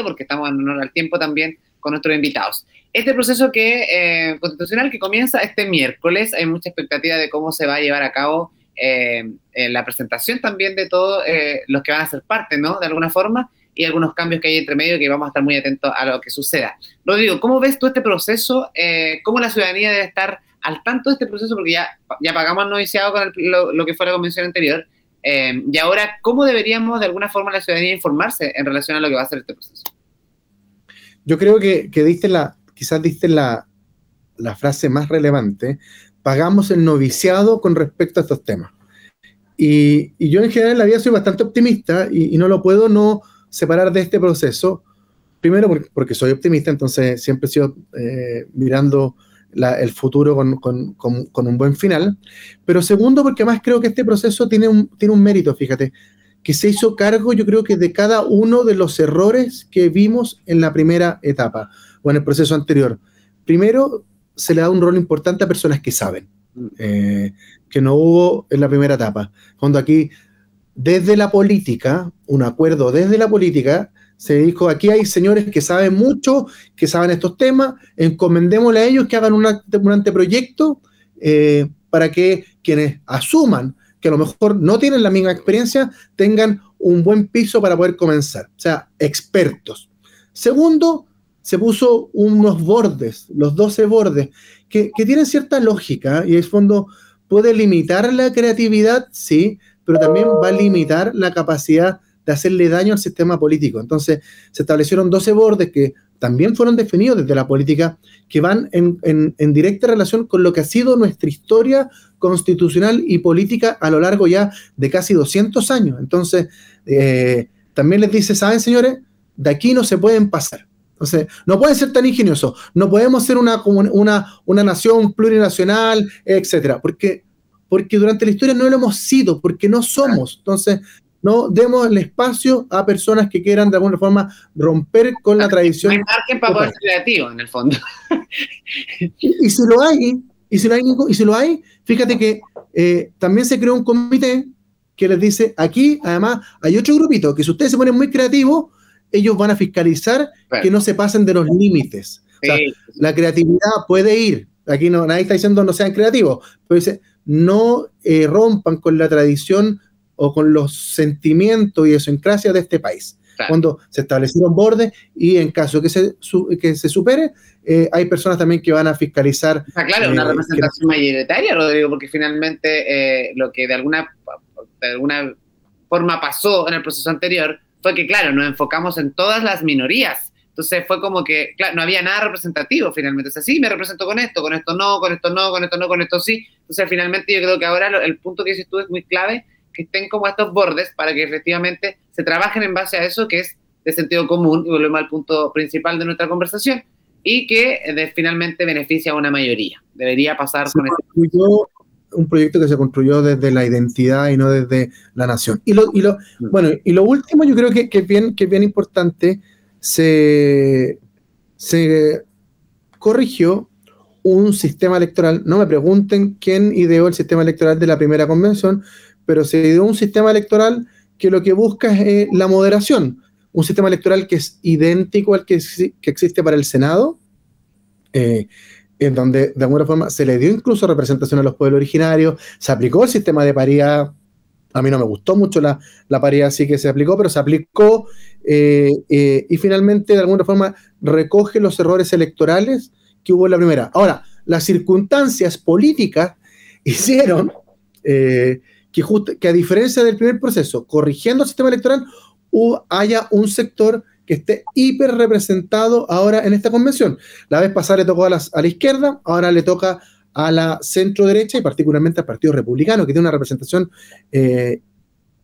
porque estamos en honor al tiempo también con nuestros invitados. Este proceso que, eh, constitucional que comienza este miércoles, hay mucha expectativa de cómo se va a llevar a cabo eh, la presentación también de todos eh, los que van a ser parte, ¿no? De alguna forma, y algunos cambios que hay entre medio que vamos a estar muy atentos a lo que suceda. Rodrigo, ¿cómo ves tú este proceso? ¿Cómo la ciudadanía debe estar al tanto de este proceso? Porque ya, ya pagamos noviciado con lo, lo, que fue la convención anterior. Y ahora, ¿cómo deberíamos de alguna forma la ciudadanía informarse en relación a lo que va a ser este proceso? Yo creo que, que diste la, quizás diste la, la frase más relevante, pagamos el noviciado con respecto a estos temas. Y, y, yo en general en la vida soy bastante optimista y, y, no lo puedo no separar de este proceso. Primero porque, soy optimista, entonces siempre he sido eh, mirando el futuro con, con, con, con, un buen final. Pero segundo porque además creo que este proceso tiene un, tiene un mérito, fíjate que se hizo cargo, yo creo que de cada uno de los errores que vimos en la primera etapa o en el proceso anterior. Primero, se le da un rol importante a personas que saben, eh, que no hubo en la primera etapa. Cuando aquí, desde la política, un acuerdo desde la política, se dijo, aquí hay señores que saben mucho, que saben estos temas, encomendémosle a ellos que hagan un anteproyecto eh, para que quienes asuman que a lo mejor no tienen la misma experiencia, tengan un buen piso para poder comenzar. O sea, expertos. Segundo, se puso unos bordes, los 12 bordes, que, tienen cierta lógica y en el fondo puede limitar la creatividad, sí, pero también va a limitar la capacidad de hacerle daño al sistema político. Entonces, se establecieron 12 bordes que también fueron definidos desde la política, que van en, directa relación con lo que ha sido nuestra historia constitucional y política a lo largo ya de casi 200 años. Entonces, eh, también les dice, ¿saben, señores? De aquí no se pueden pasar. Entonces, no pueden ser tan ingeniosos, no podemos ser una, una, una nación plurinacional, etcétera, porque, porque durante la historia no lo hemos sido, porque no somos. Entonces, no demos el espacio a personas que quieran de alguna forma romper con la tradición. hay margen para poder ser creativo, en el fondo. y, si lo hay, y si lo hay, y si lo hay, fíjate que eh, también se creó un comité que les dice, aquí además hay otro grupito, que si ustedes se ponen muy creativos, ellos van a fiscalizar que no se pasen de los límites. La creatividad puede ir, aquí no, nadie está diciendo no sean creativos, pero dice, no eh, rompan con la tradición o con los sentimientos y idiosincrasia de este país. Cuando se establecieron bordes y en caso que se, que se supere, eh, hay personas también que van a fiscalizar. claro, una eh, representación mayoritaria, Rodrigo, porque finalmente eh, lo que de alguna, de alguna forma pasó en el proceso anterior fue que, claro, nos enfocamos en todas las minorías. Entonces fue como que, claro, no había nada representativo finalmente. O sea, sí, me represento con esto, con esto no, con esto no, con esto no, con esto sí. Entonces finalmente yo creo que ahora el punto que dices tú es muy clave que estén como estos bordes para que efectivamente se trabajen en base a eso que es de sentido común, y volvemos al punto principal de nuestra conversación, y que eh, finalmente beneficia a una mayoría. Debería pasar con eso. Un proyecto que se construyó desde la identidad y no desde la nación. Y lo, y lo, mm. bueno, y lo último, yo creo que, que, es bien, que bien importante, se, se corrigió un sistema electoral. No me pregunten quién ideó el sistema electoral de la primera convención, pero se dio un sistema electoral que lo que busca es eh, la moderación, un sistema electoral que es idéntico al que, que existe para el Senado, eh, en donde de alguna forma se le dio incluso representación a los pueblos originarios, se aplicó el sistema de paridad, a mí no me gustó mucho la, la paridad sí que se aplicó, pero se aplicó eh, y finalmente de alguna forma recoge los errores electorales que hubo en la primera. Ahora, las circunstancias políticas hicieron que, que a diferencia del primer proceso, corrigiendo el sistema electoral, haya un sector que esté hiper representado ahora en esta convención. La vez pasada le tocó a, la izquierda, ahora le toca a la centro derecha y particularmente al Partido Republicano, que tiene una representación eh,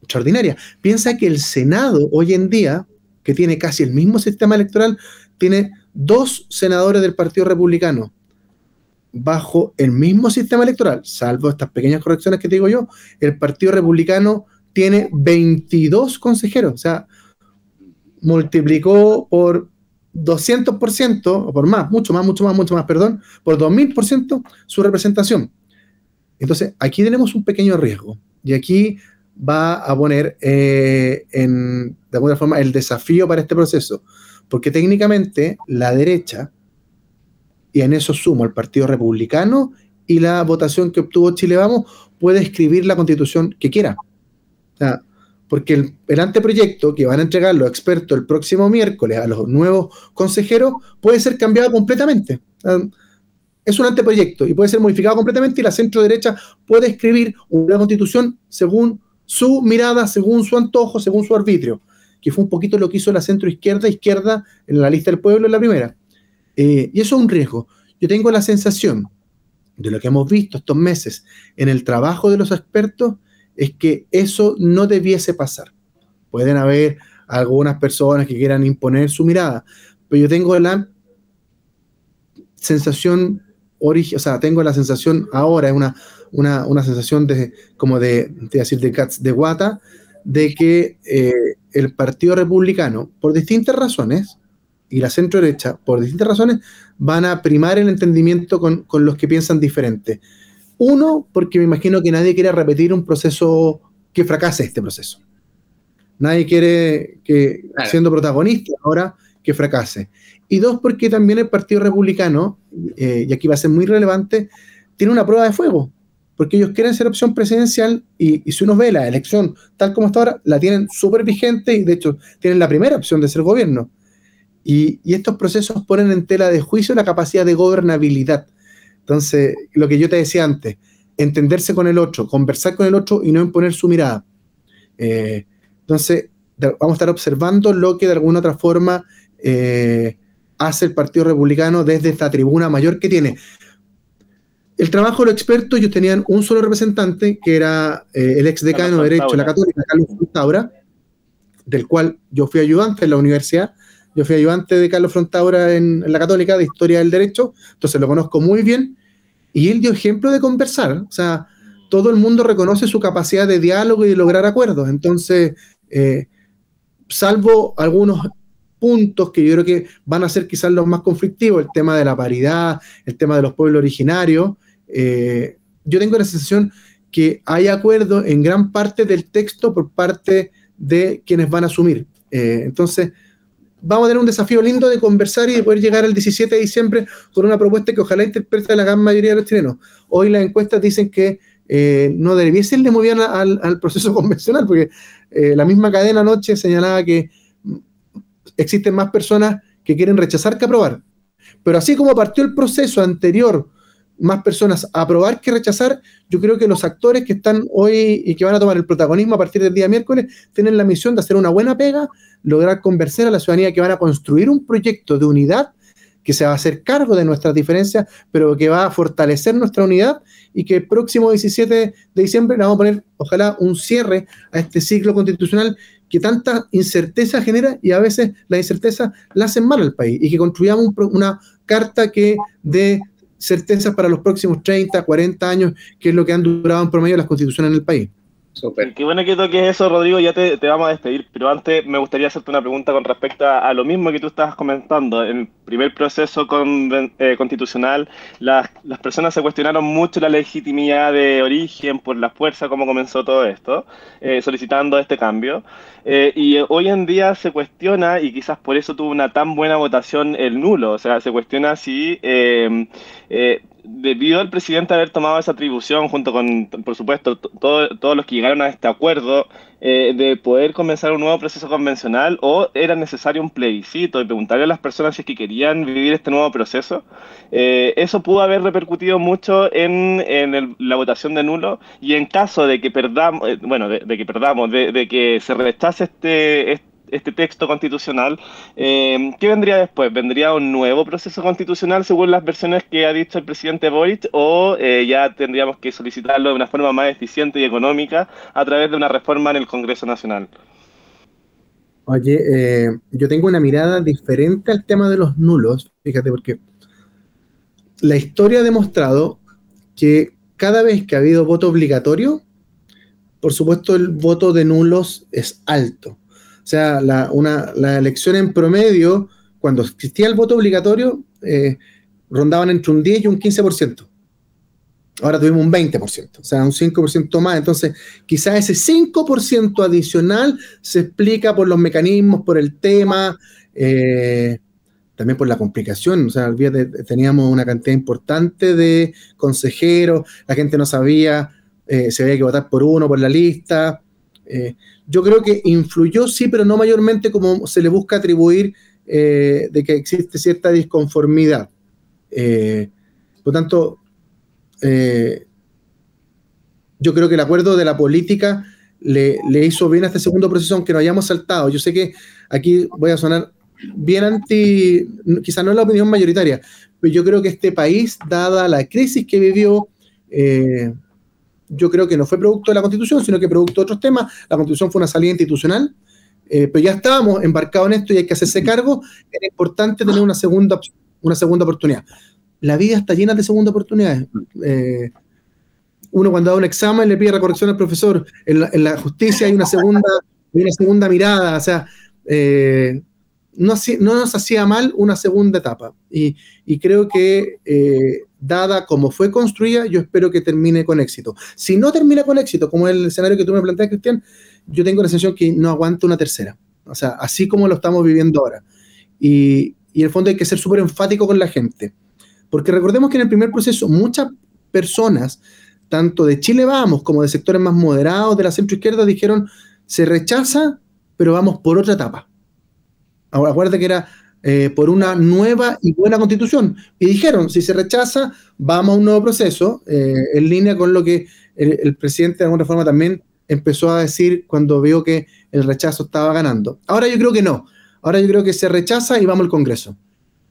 extraordinaria. Piensa que el Senado hoy en día, que tiene casi el mismo sistema electoral, tiene dos senadores del Partido Republicano, bajo el mismo sistema electoral, salvo estas pequeñas correcciones que te digo yo, el Partido Republicano tiene 22 consejeros, o sea, multiplicó por 200% o por más, mucho más, mucho más, mucho más, perdón, por 2000% su representación. Entonces, aquí tenemos un pequeño riesgo y aquí va a poner eh, en, de alguna forma el desafío para este proceso, porque técnicamente la derecha, y en eso sumo al Partido Republicano y la votación que obtuvo Chile Vamos, puede escribir la constitución que quiera. porque el, anteproyecto que van a entregar los expertos el próximo miércoles a los nuevos consejeros puede ser cambiado completamente. es un anteproyecto y puede ser modificado completamente y la centro derecha puede escribir una constitución según su mirada, según su antojo, según su arbitrio, que fue un poquito lo que hizo la centro izquierda, izquierda en la lista del pueblo en la primera. Eh, y eso es un riesgo. Yo tengo la sensación de lo que hemos visto estos meses en el trabajo de los expertos, es que eso no debiese pasar. Pueden haber algunas personas que quieran imponer su mirada, pero yo tengo la sensación, o sea, tengo la sensación ahora, es una una, sensación de, como de, decir, de, de guata, de que eh, el Partido Republicano, por distintas razones, y la centro derecha, por distintas razones, van a primar el entendimiento con, los que piensan diferente. Uno, porque me imagino que nadie quiere repetir un proceso que fracase este proceso. Nadie quiere que, siendo protagonista ahora, que fracase. Y dos, porque también el Partido Republicano, eh, y aquí va a ser muy relevante, tiene una prueba de fuego porque ellos quieren ser opción presidencial y, si uno ve la elección tal como está ahora, la tienen súper vigente y de hecho tienen la primera opción de ser gobierno. Y, estos procesos ponen en tela de juicio la capacidad de gobernabilidad. Entonces, lo que yo te decía antes, entenderse con el otro, conversar con el otro y no imponer su mirada. Eh, entonces, vamos a estar observando lo que de alguna otra forma eh, hace el Partido Republicano desde esta tribuna mayor que tiene el trabajo de los expertos, ellos tenían un solo representante, que era eh, el ex decano de Derecho de la Católica, Carlos Frontaura, del cual yo fui ayudante en la universidad. Yo fui ayudante de Carlos Frontaura en, la Católica de Historia del Derecho, entonces lo conozco muy bien. Y él dio ejemplo de conversar. O sea, todo el mundo reconoce su capacidad de diálogo y de lograr acuerdos. Entonces, eh, salvo algunos puntos que yo creo que van a ser quizás los más conflictivos, el tema de la paridad, el tema de los pueblos originarios, eh, yo tengo la sensación que hay acuerdo en gran parte del texto por parte de quienes van a asumir. Eh, entonces, vamos a tener un desafío lindo de conversar y de poder llegar el 17 de diciembre con una propuesta que ojalá interprete la gran mayoría de los chilenos. Hoy las encuestas dicen que eh, no debiese irle muy bien al, al proceso convencional, porque la misma cadena anoche señalaba que existen más personas que quieren rechazar que aprobar. Pero así como partió el proceso anterior más personas a aprobar que rechazar, yo creo que los actores que están hoy y que van a tomar el protagonismo a partir del día miércoles tienen la misión de hacer una buena pega, lograr convencer a la ciudadanía que van a construir un proyecto de unidad que se va a hacer cargo de nuestras diferencias, pero que va a fortalecer nuestra unidad y que el próximo 17 de diciembre le vamos a poner, ojalá, un cierre a este ciclo constitucional que tanta incerteza genera y a veces la incerteza la hacen mal al país y que construyamos una carta que dé certezas para los próximos 30, 40 años, que es lo que han durado en promedio las constituciones en el país. Qué bueno que toques eso, Rodrigo. Ya te, vamos a despedir, pero antes me gustaría hacerte una pregunta con respecto a, lo mismo que tú estabas comentando. En el primer proceso eh, constitucional, las, personas se cuestionaron mucho la legitimidad de origen por la fuerza, cómo comenzó todo esto, eh, solicitando este cambio. Eh, y hoy en día se cuestiona, y quizás por eso tuvo una tan buena votación el nulo, o sea, se cuestiona si debido al presidente haber tomado esa atribución, junto con, por supuesto, todos los que llegaron a este acuerdo, eh, de poder comenzar un nuevo proceso convencional, o era necesario un plebiscito y preguntarle a las personas si es que querían vivir este nuevo proceso, eh, eso pudo haber repercutido mucho en, la votación de nulo, y en caso de que perdamos, eh, bueno, de, que perdamos, de, de, que se rechace este este texto constitucional, eh, ¿qué vendría después? ¿Vendría un nuevo proceso constitucional según las versiones que ha dicho el presidente Boric o eh, ya tendríamos que solicitarlo de una forma más eficiente y económica a través de una reforma en el Congreso Nacional? Oye, eh, yo tengo una mirada diferente al tema de los nulos, fíjate, porque la historia ha demostrado que cada vez que ha habido voto obligatorio, por supuesto el voto de nulos es alto. O sea, la, una, la elección en promedio, cuando existía el voto obligatorio, eh, rondaban entre un 10 y un 15%. Ahora tuvimos un 20%, o sea, un 5% más. Entonces, quizás ese 5% adicional se explica por los mecanismos, por el tema, eh, también por la complicación, o sea, teníamos una cantidad importante de consejeros, la gente no sabía eh, si había que votar por uno, por la lista. Eh, yo creo que influyó, sí, pero no mayormente como se le busca atribuir de que existe cierta disconformidad. por tanto, yo creo que el acuerdo de la política le, hizo bien a este segundo proceso, aunque no hayamos saltado. Yo sé que aquí voy a sonar bien anti, quizás no es la opinión mayoritaria, pero yo creo que este país, dada la crisis que vivió, eh, yo creo que no fue producto de la constitución, sino que producto de otros temas. La constitución fue una salida institucional, eh, pero ya estábamos embarcados en esto y hay que hacerse cargo. Era importante tener una segunda, una segunda oportunidad. La vida está llena de segundas oportunidades. Eh, uno cuando da un examen le pide recorrección al profesor. En la, justicia hay una segunda, una segunda mirada, o sea, eh, no, no, nos hacía mal una segunda etapa. Y, creo que, dada como fue construida, yo espero que termine con éxito. Si no termina con éxito, como el escenario que tú me planteas, Cristian, yo tengo la sensación que no aguanta una tercera. O sea, así como lo estamos viviendo ahora. Y, y en el fondo hay que ser súper enfático con la gente. Porque recordemos que en el primer proceso muchas personas tanto de Chile Vamos como de sectores más moderados de la centroizquierda dijeron se rechaza, pero vamos por otra etapa. Ahora, acuérdate que era eh, por una nueva y buena constitución. Y dijeron, si se rechaza, vamos a un nuevo proceso, eh, en línea con lo que el, presidente de alguna forma también empezó a decir cuando vio que el rechazo estaba ganando. Ahora yo creo que no. Ahora yo creo que se rechaza y vamos al Congreso.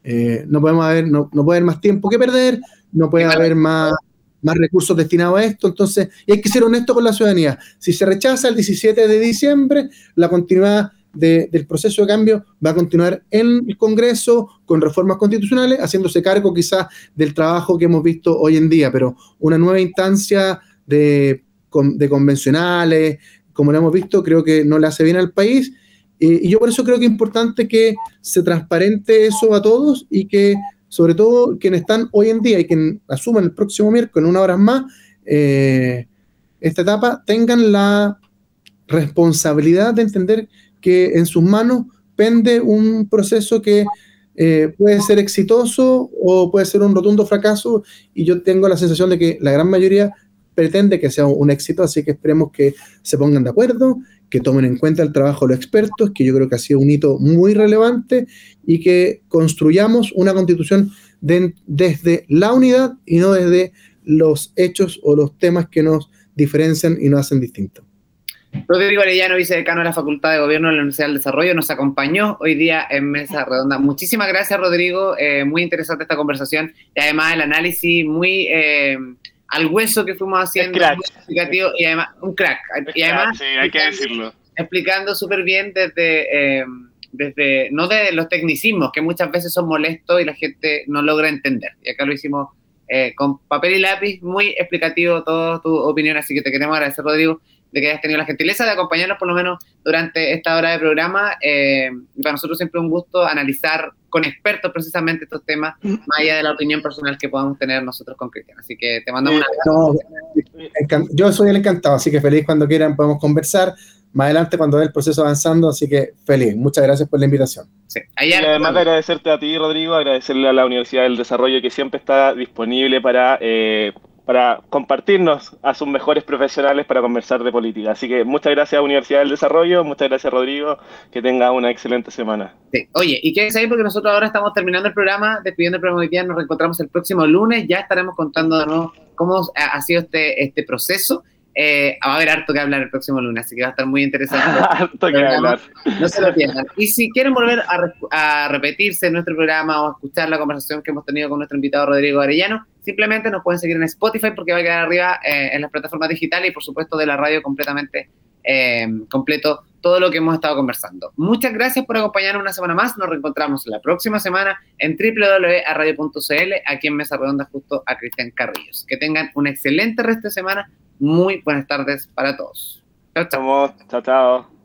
Eh, no podemos haber, no, no puede haber más tiempo que perder, no puede haber más más recursos destinados a esto. Entonces, y hay que ser honesto con la ciudadanía. Si se rechaza el 17 de diciembre, la continuidad del proceso de cambio va a continuar en el Congreso con reformas constitucionales, haciéndose cargo quizás del trabajo que hemos visto hoy en día, pero una nueva instancia de, de convencionales, como lo hemos visto, creo que no le hace bien al país. y yo por eso creo que es importante que se transparente eso a todos y que sobre todo quienes están hoy en día y quienes asuman el próximo miércoles, en una hora más, eh, esta etapa, tengan la responsabilidad de entender que en sus manos pende un proceso que eh, puede ser exitoso o puede ser un rotundo fracaso y yo tengo la sensación de que la gran mayoría pretende que sea un éxito, así que esperemos que se pongan de acuerdo, que tomen en cuenta el trabajo de los expertos, que yo creo que ha sido un hito muy relevante y que construyamos una constitución desde la unidad y no desde los hechos o los temas que nos diferencian y nos hacen distintos. Rodrigo Arellano, vicedecano de la Facultad de Gobierno de la Universidad del Desarrollo, nos acompañó hoy día en Mesa Redonda. Muchísimas gracias, Rodrigo. Eh, muy interesante esta conversación y además el análisis muy eh, al hueso que fuimos haciendo. Explicativo, y además, un crack. y además, sí, hay que decirlo. Explicando súper bien desde. Eh, desde, no de los tecnicismos, que muchas veces son molestos y la gente no logra entender. Y acá lo hicimos eh, con papel y lápiz, muy explicativo toda tu opinión, así que te queremos agradecer, Rodrigo, de que hayas tenido la gentileza de acompañarnos por lo menos durante esta hora de programa. Eh, para nosotros siempre un gusto analizar con expertos precisamente estos temas, más allá de la opinión personal que podamos tener nosotros con Cristian. Así que te mandamos un yo soy el encantado, así que feliz cuando quieran podemos conversar más adelante cuando ve el proceso avanzando, así que feliz. Muchas gracias por la invitación. Sí. y además de agradecerte a ti, Rodrigo, agradecerle a la Universidad del Desarrollo que siempre está disponible para, eh, para compartirnos a sus mejores profesionales para conversar de política. Así que muchas gracias Universidad del Desarrollo, muchas gracias, Rodrigo, que tenga una excelente semana. Oye, y quédense ahí porque nosotros ahora estamos terminando el programa, despidiendo el programa de hoy día, nos reencontramos el próximo lunes, ya estaremos contando de nuevo cómo ha sido este, este proceso eh, va a haber harto que hablar el próximo lunes, así que va a estar muy interesante. harto que hablar. No se lo pierdan. Y si quieren volver a, repetirse nuestro programa o escuchar la conversación que hemos tenido con nuestro invitado Rodrigo Arellano, simplemente nos pueden seguir en Spotify porque va a quedar arriba eh, en las plataformas digitales y por supuesto de la radio completamente eh, completo todo lo que hemos estado conversando. Muchas gracias por acompañarnos una semana más. Nos reencontramos la próxima semana en www.radio.cl aquí en Mesa Redonda justo a Cristian Carrillos. Que tengan un excelente resto de semana muy buenas tardes para todos. Chao, chao. Chao, chao.